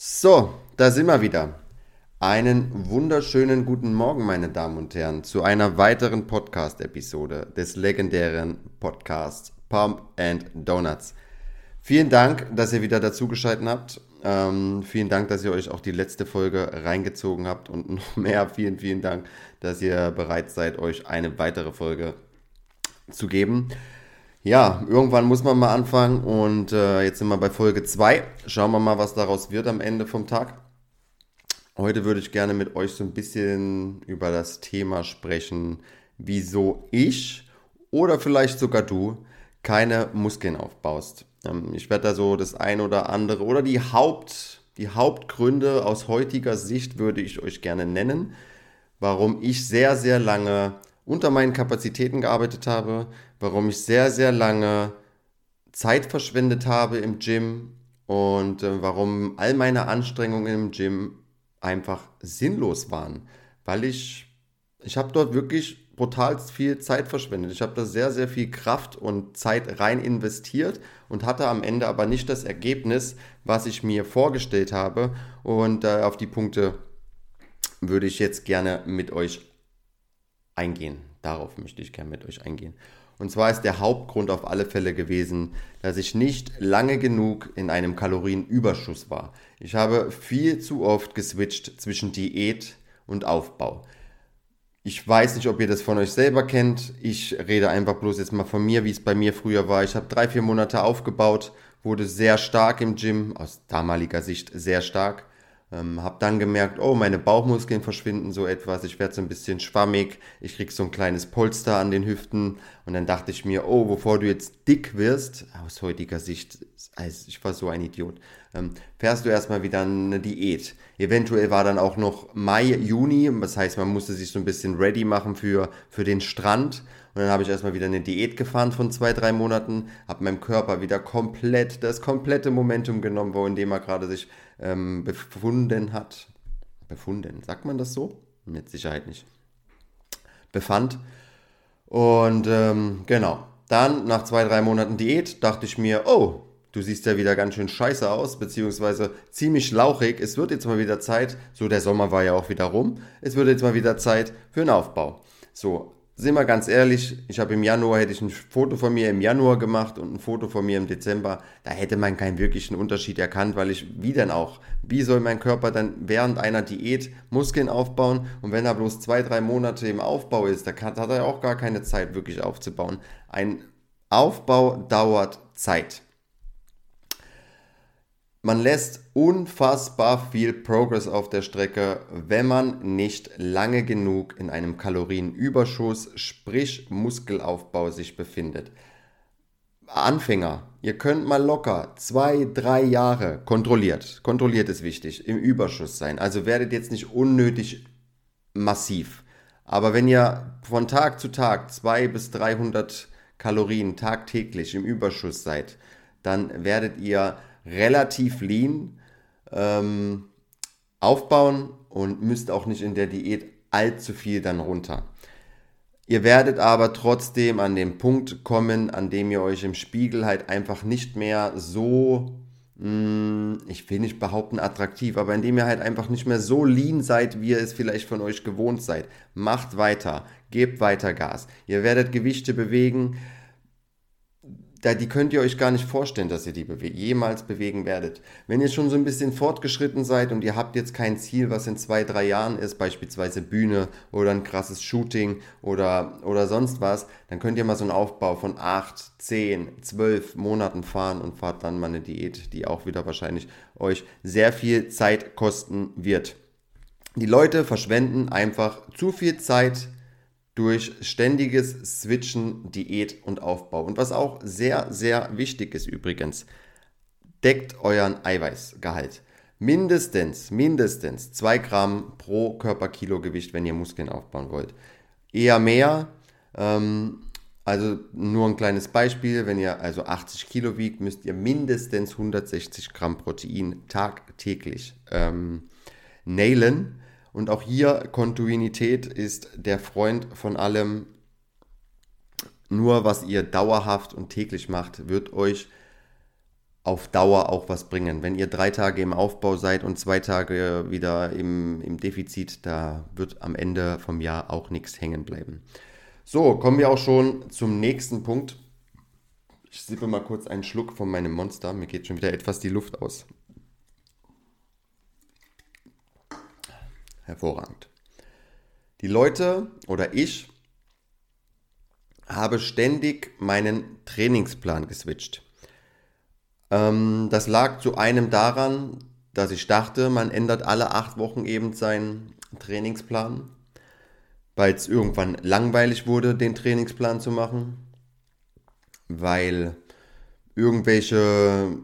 So, da sind wir wieder. Einen wunderschönen guten Morgen, meine Damen und Herren, zu einer weiteren Podcast-Episode des legendären Podcasts Pump and Donuts. Vielen Dank, dass ihr wieder dazugeschaltet habt. Ähm, vielen Dank, dass ihr euch auch die letzte Folge reingezogen habt und noch mehr vielen, vielen Dank, dass ihr bereit seid, euch eine weitere Folge zu geben ja, irgendwann muss man mal anfangen und äh, jetzt sind wir bei Folge 2. Schauen wir mal, was daraus wird am Ende vom Tag. Heute würde ich gerne mit euch so ein bisschen über das Thema sprechen, wieso ich oder vielleicht sogar du keine Muskeln aufbaust. Ähm, ich werde da so das ein oder andere oder die Haupt, die Hauptgründe aus heutiger Sicht würde ich euch gerne nennen, warum ich sehr, sehr lange unter meinen Kapazitäten gearbeitet habe, warum ich sehr, sehr lange Zeit verschwendet habe im Gym und äh, warum all meine Anstrengungen im Gym einfach sinnlos waren, weil ich, ich habe dort wirklich brutal viel Zeit verschwendet. Ich habe da sehr, sehr viel Kraft und Zeit rein investiert und hatte am Ende aber nicht das Ergebnis, was ich mir vorgestellt habe. Und äh, auf die Punkte würde ich jetzt gerne mit euch eingehen. Darauf möchte ich gerne mit euch eingehen. Und zwar ist der Hauptgrund auf alle Fälle gewesen, dass ich nicht lange genug in einem Kalorienüberschuss war. Ich habe viel zu oft geswitcht zwischen Diät und Aufbau. Ich weiß nicht, ob ihr das von euch selber kennt. Ich rede einfach bloß jetzt mal von mir, wie es bei mir früher war. Ich habe drei, vier Monate aufgebaut, wurde sehr stark im Gym, aus damaliger Sicht sehr stark. Ähm, hab dann gemerkt, oh, meine Bauchmuskeln verschwinden so etwas, ich werde so ein bisschen schwammig, ich krieg so ein kleines Polster an den Hüften. Und dann dachte ich mir, oh, bevor du jetzt dick wirst, aus heutiger Sicht, also ich war so ein Idiot, ähm, fährst du erstmal wieder eine Diät. Eventuell war dann auch noch Mai, Juni, das heißt, man musste sich so ein bisschen ready machen für, für den Strand und dann habe ich erstmal wieder eine Diät gefahren von zwei, drei Monaten, habe meinem Körper wieder komplett das komplette Momentum genommen, wo in dem er gerade sich ähm, befunden hat. Befunden, sagt man das so? Mit Sicherheit nicht. Befand. Und ähm, genau. Dann, nach zwei, drei Monaten Diät, dachte ich mir, oh, du siehst ja wieder ganz schön scheiße aus, beziehungsweise ziemlich lauchig. Es wird jetzt mal wieder Zeit, so der Sommer war ja auch wieder rum, es wird jetzt mal wieder Zeit für einen Aufbau. So, sind wir ganz ehrlich, ich habe im Januar, hätte ich ein Foto von mir im Januar gemacht und ein Foto von mir im Dezember, da hätte man keinen wirklichen Unterschied erkannt, weil ich, wie denn auch, wie soll mein Körper dann während einer Diät Muskeln aufbauen und wenn er bloß zwei, drei Monate im Aufbau ist, da hat er auch gar keine Zeit wirklich aufzubauen. Ein Aufbau dauert Zeit. Man lässt unfassbar viel Progress auf der Strecke, wenn man nicht lange genug in einem Kalorienüberschuss, sprich Muskelaufbau, sich befindet. Anfänger, ihr könnt mal locker zwei, drei Jahre kontrolliert, kontrolliert ist wichtig, im Überschuss sein. Also werdet jetzt nicht unnötig massiv. Aber wenn ihr von Tag zu Tag zwei bis 300 Kalorien tagtäglich im Überschuss seid, dann werdet ihr relativ lean ähm, aufbauen und müsst auch nicht in der Diät allzu viel dann runter. Ihr werdet aber trotzdem an den Punkt kommen, an dem ihr euch im Spiegel halt einfach nicht mehr so, mh, hm, ich will nicht behaupten attraktiv, aber in dem ihr halt einfach nicht mehr so lean seid, wie ihr es vielleicht von euch gewohnt seid. Macht weiter, gebt weiter Gas. Ihr werdet Gewichte bewegen, da, die könnt ihr euch gar nicht vorstellen, dass ihr die bewe jemals bewegen werdet. Wenn ihr schon so ein bisschen fortgeschritten seid und ihr habt jetzt kein Ziel, was in zwei, drei Jahren ist, beispielsweise Bühne oder ein krasses Shooting oder, oder sonst was, dann könnt ihr mal so einen Aufbau von acht, zehn, zwölf Monaten fahren und fahrt dann mal eine Diät, die auch wieder wahrscheinlich euch sehr viel Zeit kosten wird. Die Leute verschwenden einfach zu viel Zeit durch ständiges Switchen, Diät und Aufbau. Und was auch sehr, sehr wichtig ist übrigens, deckt euren Eiweißgehalt. Mindestens, mindestens 2 Gramm pro Körperkilo Gewicht, wenn ihr Muskeln aufbauen wollt. Eher mehr, ähm, also nur ein kleines Beispiel, wenn ihr also 80 Kilo wiegt, müsst ihr mindestens 160 Gramm Protein tagtäglich ähm, nailen. Und auch hier Kontinuität ist der Freund von allem. Nur was ihr dauerhaft und täglich macht, wird euch auf Dauer auch was bringen. Wenn ihr drei Tage im Aufbau seid und zwei Tage wieder im, im Defizit, da wird am Ende vom Jahr auch nichts hängen bleiben. So, kommen wir auch schon zum nächsten Punkt. Ich sippe mal kurz einen Schluck von meinem Monster. Mir geht schon wieder etwas die Luft aus. Hervorragend. Die Leute oder ich habe ständig meinen Trainingsplan geswitcht. Ähm, das lag zu einem daran, dass ich dachte, man ändert alle acht Wochen eben seinen Trainingsplan, weil es irgendwann langweilig wurde, den Trainingsplan zu machen, weil irgendwelche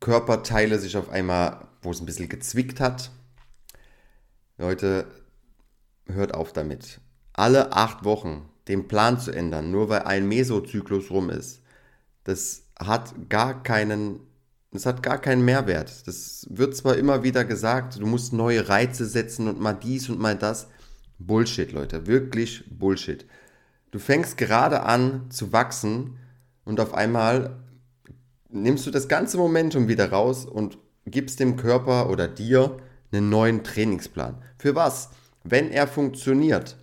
Körperteile sich auf einmal, wo es ein bisschen gezwickt hat. Leute, hört auf damit. Alle acht Wochen den Plan zu ändern, nur weil ein Mesozyklus rum ist, das hat gar keinen, das hat gar keinen Mehrwert. Das wird zwar immer wieder gesagt, du musst neue Reize setzen und mal dies und mal das. Bullshit, Leute, wirklich Bullshit. Du fängst gerade an zu wachsen und auf einmal nimmst du das ganze Momentum wieder raus und gibst dem Körper oder dir einen neuen Trainingsplan. Für was? Wenn er funktioniert,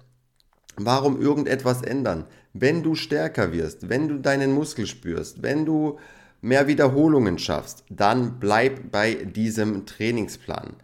warum irgendetwas ändern? wenn du stärker wirst, wenn du deinen Muskel spürst, wenn du mehr Wiederholungen schaffst, dann bleib bei diesem Trainingsplan.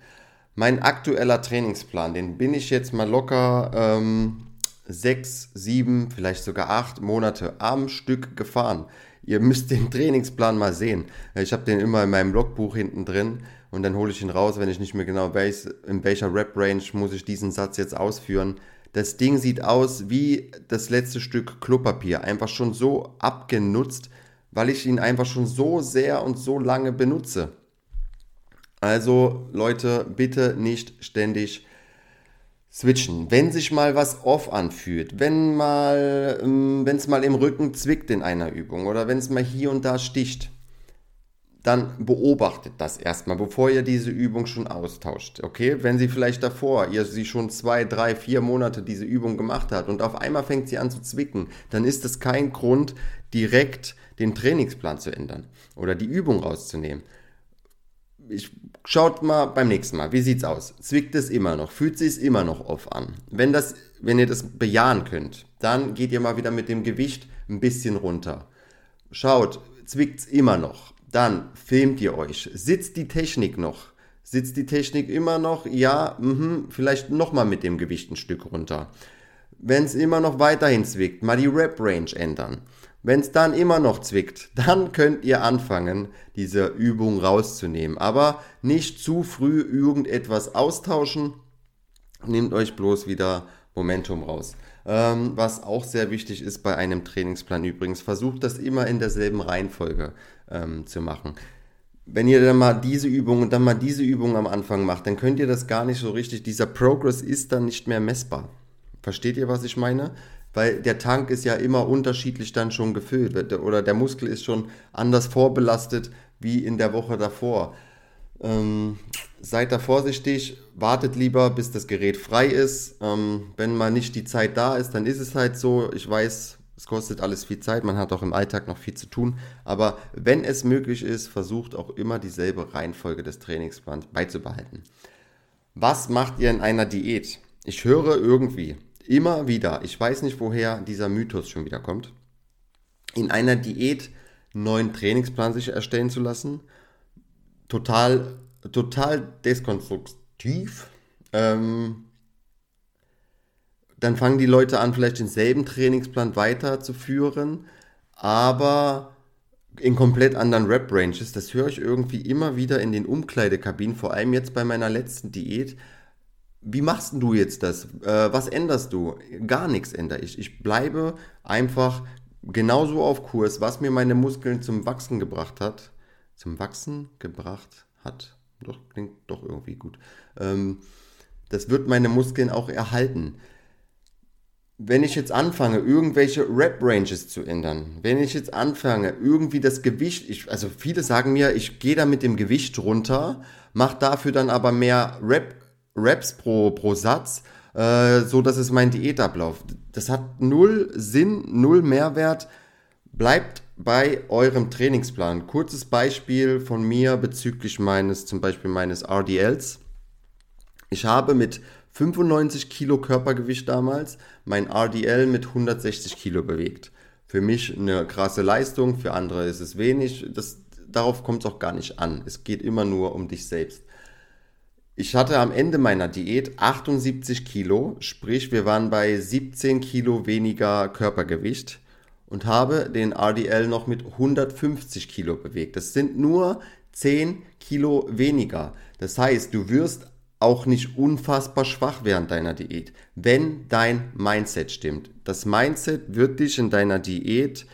Mein aktueller Trainingsplan, den bin ich jetzt mal locker ähm, sechs, sieben, vielleicht sogar acht Monate am Stück gefahren. Ihr müsst den Trainingsplan mal sehen. Ich habe den immer in meinem Logbuch hinten drin und dann hole ich ihn raus, wenn ich nicht mehr genau weiß, in welcher Rep-Range muss ich diesen Satz jetzt ausführen. Das Ding sieht aus wie das letzte Stück Klopapier, einfach schon so abgenutzt, weil ich ihn einfach schon so sehr und so lange benutze. Also Leute, bitte nicht ständig switchen. Wenn sich mal was off anfühlt, wenn mal, ähm, wenn es mal im Rücken zwickt in einer Übung oder wenn es mal hier und da sticht, dann beobachtet das erstmal, bevor ihr diese Übung schon austauscht. Okay, wenn sie vielleicht davor, ihr sie schon zwei, drei, vier Monate diese Übung gemacht hat und auf einmal fängt sie an zu zwicken, dann ist es kein Grund, direkt den Trainingsplan zu ändern oder die Übung rauszunehmen. Ich, schaut mal beim nächsten Mal, wie sieht's aus? Zwickt es immer noch? Fühlt sich es immer noch off an? Wenn das, wenn ihr das bejahen könnt, dann geht ihr mal wieder mit dem Gewicht ein bisschen runter. Schaut, zwickt es immer noch? Dann filmt ihr euch. Sitzt die Technik noch? Sitzt die Technik immer noch? Ja, mh, vielleicht nochmal mit dem Gewicht ein Stück runter. Wenn es immer noch weiterhin zwickt, mal die Rep-Range ändern. Wenn es dann immer noch zwickt, dann könnt ihr anfangen, diese Übung rauszunehmen. Aber nicht zu früh irgendetwas austauschen. Nehmt euch bloß wieder Momentum raus. Ähm, was auch sehr wichtig ist bei einem Trainingsplan übrigens, versucht das immer in derselben Reihenfolge ähm, zu machen. Wenn ihr dann mal diese Übung und dann mal diese Übung am Anfang macht, dann könnt ihr das gar nicht so richtig, dieser Progress ist dann nicht mehr messbar. Versteht ihr, was ich meine? Weil der Tank ist ja immer unterschiedlich dann schon gefüllt oder der Muskel ist schon anders vorbelastet wie in der Woche davor. Ähm, seid da vorsichtig, wartet lieber, bis das Gerät frei ist. Ähm, wenn mal nicht die Zeit da ist, dann ist es halt so. Ich weiß, es kostet alles viel Zeit, man hat auch im Alltag noch viel zu tun. Aber wenn es möglich ist, versucht auch immer dieselbe Reihenfolge des Trainingsplans beizubehalten. Was macht ihr in einer Diät? Ich höre irgendwie immer wieder, ich weiß nicht, woher dieser Mythos schon wieder kommt, in einer Diät einen neuen Trainingsplan sich erstellen zu lassen. Total, total deskonstruktiv. Ähm, dann fangen die Leute an, vielleicht denselben Trainingsplan weiterzuführen, aber in komplett anderen Rap-Ranges. Das höre ich irgendwie immer wieder in den Umkleidekabinen, vor allem jetzt bei meiner letzten Diät. Wie machst du jetzt das? Äh, was änderst du? Gar nichts ändere ich. Ich bleibe einfach genauso auf Kurs, was mir meine Muskeln zum Wachsen gebracht hat. Zum Wachsen gebracht hat. Doch, klingt doch irgendwie gut. Ähm, das wird meine Muskeln auch erhalten wenn ich jetzt anfange, irgendwelche Rap-Ranges zu ändern, wenn ich jetzt anfange, irgendwie das Gewicht, ich, also viele sagen mir, ich gehe da mit dem Gewicht runter, mache dafür dann aber mehr Rap, Raps pro, pro Satz, äh, so dass es mein Diätablauf. Das hat null Sinn, null Mehrwert. Bleibt bei eurem Trainingsplan. Kurzes Beispiel von mir bezüglich meines, zum Beispiel meines RDLs. Ich habe mit 95 Kilo Körpergewicht damals mein RDL mit 160 Kilo bewegt. Für mich eine krasse Leistung, für andere ist es wenig. Das, darauf kommt es auch gar nicht an. Es geht immer nur um dich selbst. Ich hatte am Ende meiner Diät 78 Kilo, sprich wir waren bei 17 Kilo weniger Körpergewicht und habe den RDL noch mit 150 Kilo bewegt. Das sind nur 10 Kilo weniger. Das heißt, du wirst auch nicht unfassbar schwach während deiner Diät, wenn dein Mindset stimmt. Das Mindset wird dich in deiner Diät,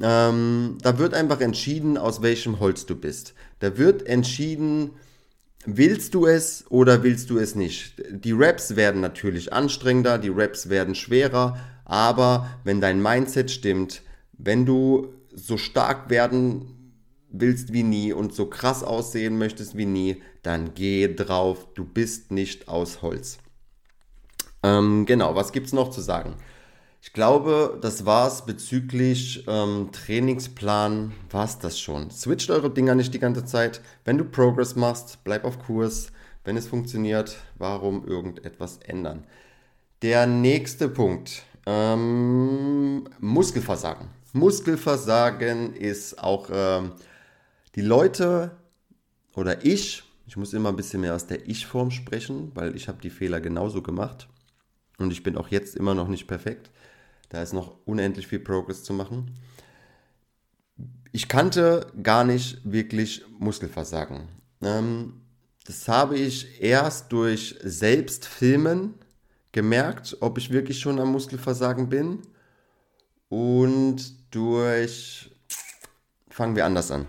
ähm, da wird einfach entschieden, aus welchem Holz du bist. Da wird entschieden, willst du es oder willst du es nicht. Die Raps werden natürlich anstrengender, die Raps werden schwerer, aber wenn dein Mindset stimmt, wenn du so stark werden willst wie nie und so krass aussehen möchtest wie nie, dann geh drauf, du bist nicht aus Holz. Ähm, genau, was gibt es noch zu sagen? Ich glaube, das war's bezüglich ähm, Trainingsplan. War's das schon? Switcht eure Dinger nicht die ganze Zeit. Wenn du Progress machst, bleib auf Kurs. Wenn es funktioniert, warum irgendetwas ändern? Der nächste Punkt ähm, Muskelversagen. Muskelversagen ist auch ähm, die Leute oder ich, ich muss immer ein bisschen mehr aus der Ich-Form sprechen, weil ich habe die Fehler genauso gemacht und ich bin auch jetzt immer noch nicht perfekt. Da ist noch unendlich viel Progress zu machen. Ich kannte gar nicht wirklich Muskelversagen. Ähm, das habe ich erst durch Selbstfilmen gemerkt, ob ich wirklich schon am Muskelversagen bin. Und durch... Fangen wir anders an.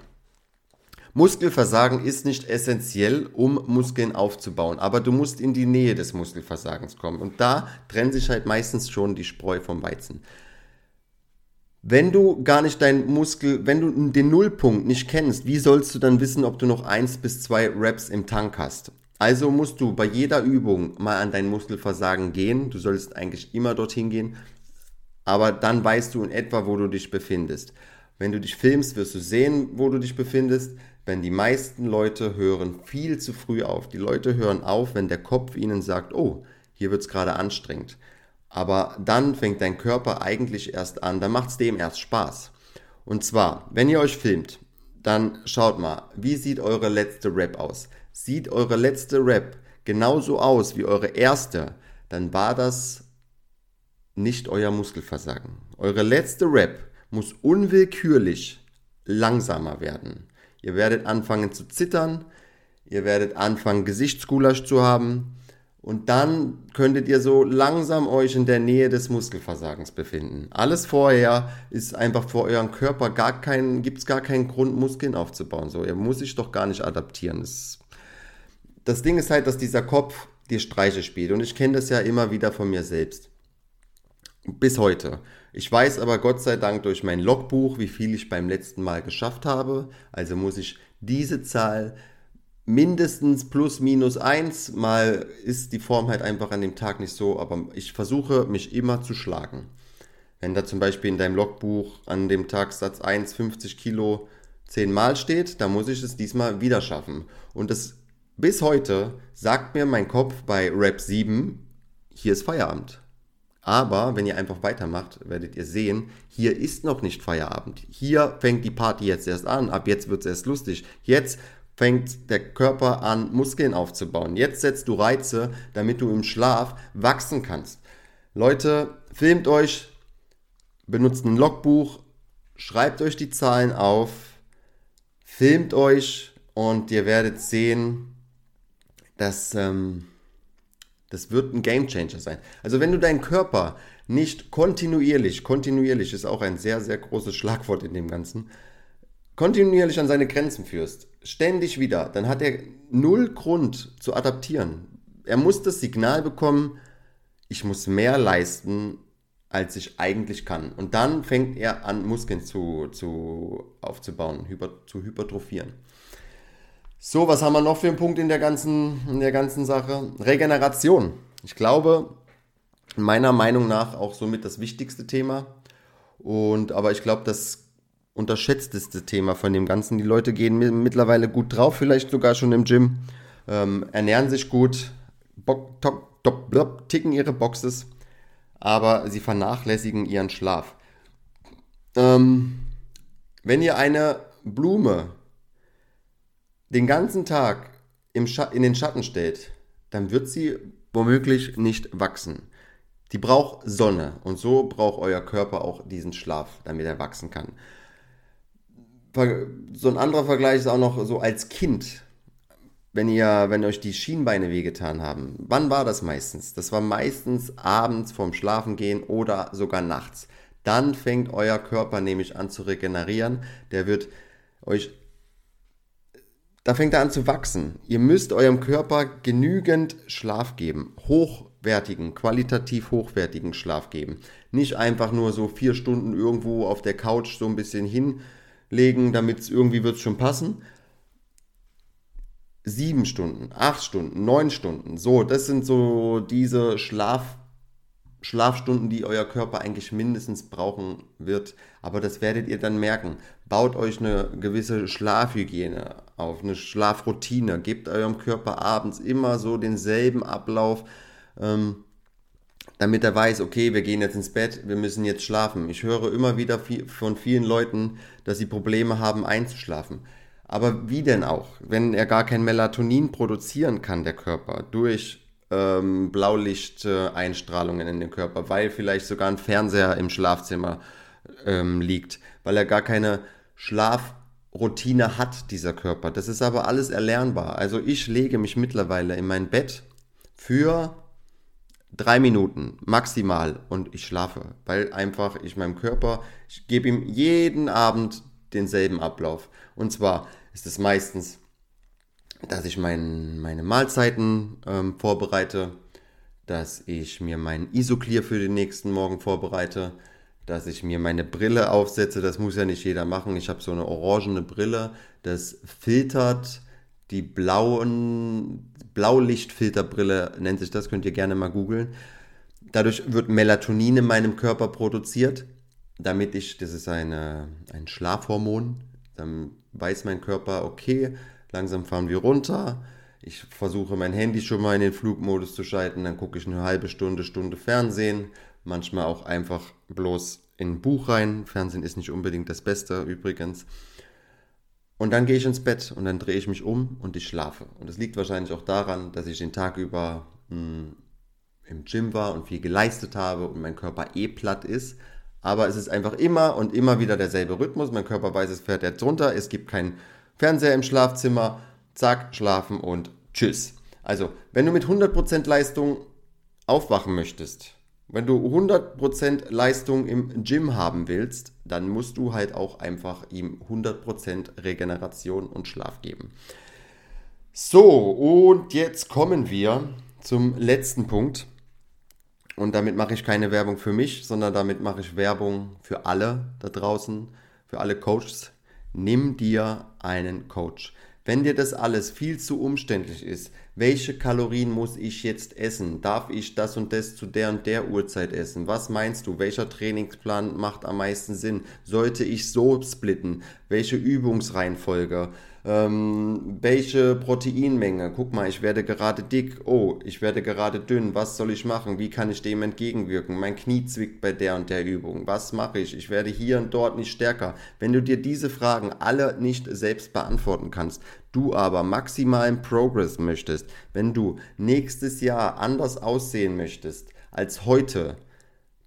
Muskelversagen ist nicht essentiell, um Muskeln aufzubauen, aber du musst in die Nähe des Muskelversagens kommen. Und da trennt sich halt meistens schon die Spreu vom Weizen. Wenn du gar nicht deinen Muskel, wenn du den Nullpunkt nicht kennst, wie sollst du dann wissen, ob du noch eins bis zwei Reps im Tank hast? Also musst du bei jeder Übung mal an dein Muskelversagen gehen. Du sollst eigentlich immer dorthin gehen. Aber dann weißt du in etwa, wo du dich befindest. Wenn du dich filmst, wirst du sehen, wo du dich befindest. Wenn die meisten Leute hören viel zu früh auf. Die Leute hören auf, wenn der Kopf ihnen sagt, oh, hier wird es gerade anstrengend. Aber dann fängt dein Körper eigentlich erst an, dann macht es dem erst Spaß. Und zwar, wenn ihr euch filmt, dann schaut mal, wie sieht eure letzte Rap aus? Sieht eure letzte Rap genauso aus wie eure erste, dann war das nicht euer Muskelversagen. Eure letzte Rap muss unwillkürlich langsamer werden. Ihr werdet anfangen zu zittern, ihr werdet anfangen Gesichtsgulasch zu haben und dann könntet ihr so langsam euch in der Nähe des Muskelversagens befinden. Alles vorher ist einfach vor eurem Körper gar kein, gibt es gar keinen Grund, Muskeln aufzubauen. So, ihr muss sich doch gar nicht adaptieren. Das, das Ding ist halt, dass dieser Kopf dir Streiche spielt. Und ich kenne das ja immer wieder von mir selbst. Bis heute. Ich weiß aber Gott sei Dank durch mein Logbuch, wie viel ich beim letzten Mal geschafft habe. Also muss ich diese Zahl mindestens plus minus eins. Mal ist die Form halt einfach an dem Tag nicht so, aber ich versuche mich immer zu schlagen. Wenn da zum Beispiel in deinem Logbuch an dem Tag Satz 1 50 Kilo 10 Mal steht, dann muss ich es diesmal wieder schaffen. Und das bis heute sagt mir mein Kopf bei Rap 7, hier ist Feierabend. Aber wenn ihr einfach weitermacht, werdet ihr sehen, hier ist noch nicht Feierabend. Hier fängt die Party jetzt erst an. Ab jetzt wird es erst lustig. Jetzt fängt der Körper an, Muskeln aufzubauen. Jetzt setzt du Reize, damit du im Schlaf wachsen kannst. Leute, filmt euch, benutzt ein Logbuch, schreibt euch die Zahlen auf, filmt euch und ihr werdet sehen, dass ähm, das wird ein Game Changer sein. Also wenn du deinen Körper nicht kontinuierlich, kontinuierlich ist auch ein sehr, sehr großes Schlagwort in dem Ganzen, kontinuierlich an seine Grenzen führst, ständig wieder, dann hat er null Grund zu adaptieren. Er muss das Signal bekommen, ich muss mehr leisten, als ich eigentlich kann. Und dann fängt er an, Muskeln zu, zu aufzubauen, hyper, zu hypertrophieren. So, was haben wir noch für einen Punkt in der ganzen, in der ganzen Sache? Regeneration. Ich glaube, meiner Meinung nach auch somit das wichtigste Thema. Und, aber ich glaube, das unterschätzteste Thema von dem Ganzen. Die Leute gehen mittlerweile gut drauf, vielleicht sogar schon im Gym, ähm, ernähren sich gut, bock, top, top, top, ticken ihre Boxes, aber sie vernachlässigen ihren Schlaf. Ähm, wenn ihr eine Blume den ganzen Tag im in den Schatten stellt, dann wird sie womöglich nicht wachsen. Die braucht Sonne und so braucht euer Körper auch diesen Schlaf, damit er wachsen kann. So ein anderer Vergleich ist auch noch so als Kind, wenn ihr, wenn euch die Schienbeine wehgetan haben. Wann war das meistens? Das war meistens abends vorm Schlafengehen oder sogar nachts. Dann fängt euer Körper nämlich an zu regenerieren. Der wird euch da fängt er an zu wachsen. Ihr müsst eurem Körper genügend Schlaf geben. Hochwertigen, qualitativ hochwertigen Schlaf geben. Nicht einfach nur so vier Stunden irgendwo auf der Couch so ein bisschen hinlegen, damit es irgendwie wird schon passen. Sieben Stunden, acht Stunden, neun Stunden. So, das sind so diese Schlaf Schlafstunden, die euer Körper eigentlich mindestens brauchen wird. Aber das werdet ihr dann merken. Baut euch eine gewisse Schlafhygiene auf, eine Schlafroutine. Gebt eurem Körper abends immer so denselben Ablauf, ähm, damit er weiß, okay, wir gehen jetzt ins Bett, wir müssen jetzt schlafen. Ich höre immer wieder von vielen Leuten, dass sie Probleme haben einzuschlafen. Aber wie denn auch, wenn er gar kein Melatonin produzieren kann, der Körper, durch ähm, Blaulichteinstrahlungen in den Körper, weil vielleicht sogar ein Fernseher im Schlafzimmer ähm, liegt, weil er gar keine Schlafroutine hat, dieser Körper. Das ist aber alles erlernbar. Also ich lege mich mittlerweile in mein Bett für drei Minuten maximal und ich schlafe, weil einfach ich meinem Körper, ich gebe ihm jeden Abend denselben Ablauf. Und zwar ist es meistens dass ich mein, meine Mahlzeiten ähm, vorbereite, dass ich mir meinen Isoclear für den nächsten Morgen vorbereite, dass ich mir meine Brille aufsetze. Das muss ja nicht jeder machen. Ich habe so eine orangene Brille, das filtert die blauen Blaulichtfilterbrille nennt sich das, könnt ihr gerne mal googeln. Dadurch wird Melatonin in meinem Körper produziert, damit ich, das ist eine, ein Schlafhormon, dann weiß mein Körper, okay, Langsam fahren wir runter. Ich versuche mein Handy schon mal in den Flugmodus zu schalten. Dann gucke ich eine halbe Stunde, Stunde Fernsehen. Manchmal auch einfach bloß in ein Buch rein. Fernsehen ist nicht unbedingt das Beste übrigens. Und dann gehe ich ins Bett und dann drehe ich mich um und ich schlafe. Und das liegt wahrscheinlich auch daran, dass ich den Tag über mh, hm, im Gym war und viel geleistet habe und mein Körper eh platt ist. Aber es ist einfach immer und immer wieder derselbe Rhythmus. Mein Körper weiß, es fährt jetzt runter. Es gibt kein Fernseher im Schlafzimmer, zack, schlafen und tschüss. Also, wenn du mit 100% Leistung aufwachen möchtest, wenn du 100% Leistung im Gym haben willst, dann musst du halt auch einfach ihm 100% Regeneration und Schlaf geben. So, und jetzt kommen wir zum letzten Punkt. Und damit mache ich keine Werbung für mich, sondern damit mache ich Werbung für alle da draußen, für alle Coaches, nimm dir einen Coach. Wenn dir das alles viel zu umständlich ist, welche Kalorien muss ich jetzt essen? Darf ich das und das zu der und der Uhrzeit essen? Was meinst du? Welcher Trainingsplan macht am meisten Sinn? Sollte ich so splitten? Welche Übungsreihenfolge? Ähm, welche Proteinmenge? Guck mal, ich werde gerade dick. Oh, ich werde gerade dünn. Was soll ich machen? Wie kann ich dem entgegenwirken? Mein Knie zwickt bei der und der Übung. Was mache ich? Ich werde hier und dort nicht stärker. Wenn du dir diese Fragen alle nicht selbst beantworten kannst, du aber maximalen Progress möchtest, wenn du nächstes Jahr anders aussehen möchtest als heute,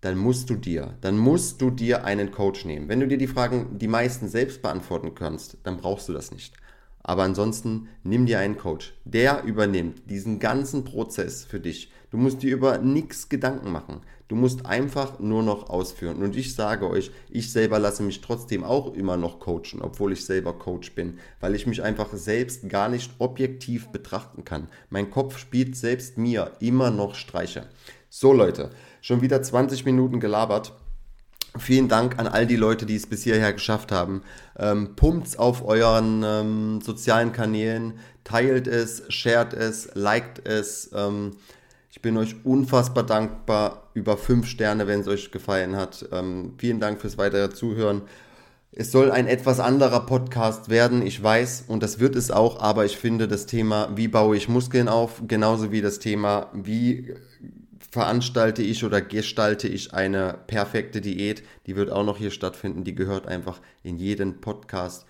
dann musst du dir, dann musst du dir einen Coach nehmen. Wenn du dir die Fragen die meisten selbst beantworten kannst, dann brauchst du das nicht. Aber ansonsten nimm dir einen Coach. Der übernimmt diesen ganzen Prozess für dich. Du musst dir über nichts Gedanken machen. Du musst einfach nur noch ausführen. Und ich sage euch, ich selber lasse mich trotzdem auch immer noch coachen, obwohl ich selber Coach bin, weil ich mich einfach selbst gar nicht objektiv betrachten kann. Mein Kopf spielt selbst mir immer noch Streiche. So Leute, schon wieder 20 Minuten gelabert. Vielen Dank an all die Leute, die es bis hierher geschafft haben. Ähm, pumpt's auf euren ähm, sozialen Kanälen, teilt es, shared es, liked es. Ähm, ich bin euch unfassbar dankbar über fünf Sterne, wenn es euch gefallen hat. Ähm, vielen Dank fürs weitere Zuhören. Es soll ein etwas anderer Podcast werden, ich weiß, und das wird es auch, aber ich finde das Thema, wie baue ich Muskeln auf, genauso wie das Thema, wie veranstalte ich oder gestalte ich eine perfekte Diät, die wird auch noch hier stattfinden, die gehört einfach in jeden Podcast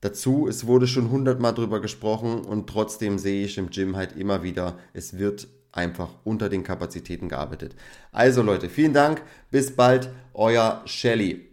dazu. Es wurde schon hundertmal drüber gesprochen und trotzdem sehe ich im Gym halt immer wieder, es wird einfach unter den Kapazitäten gearbeitet. Also Leute, vielen Dank, bis bald, euer Shelly.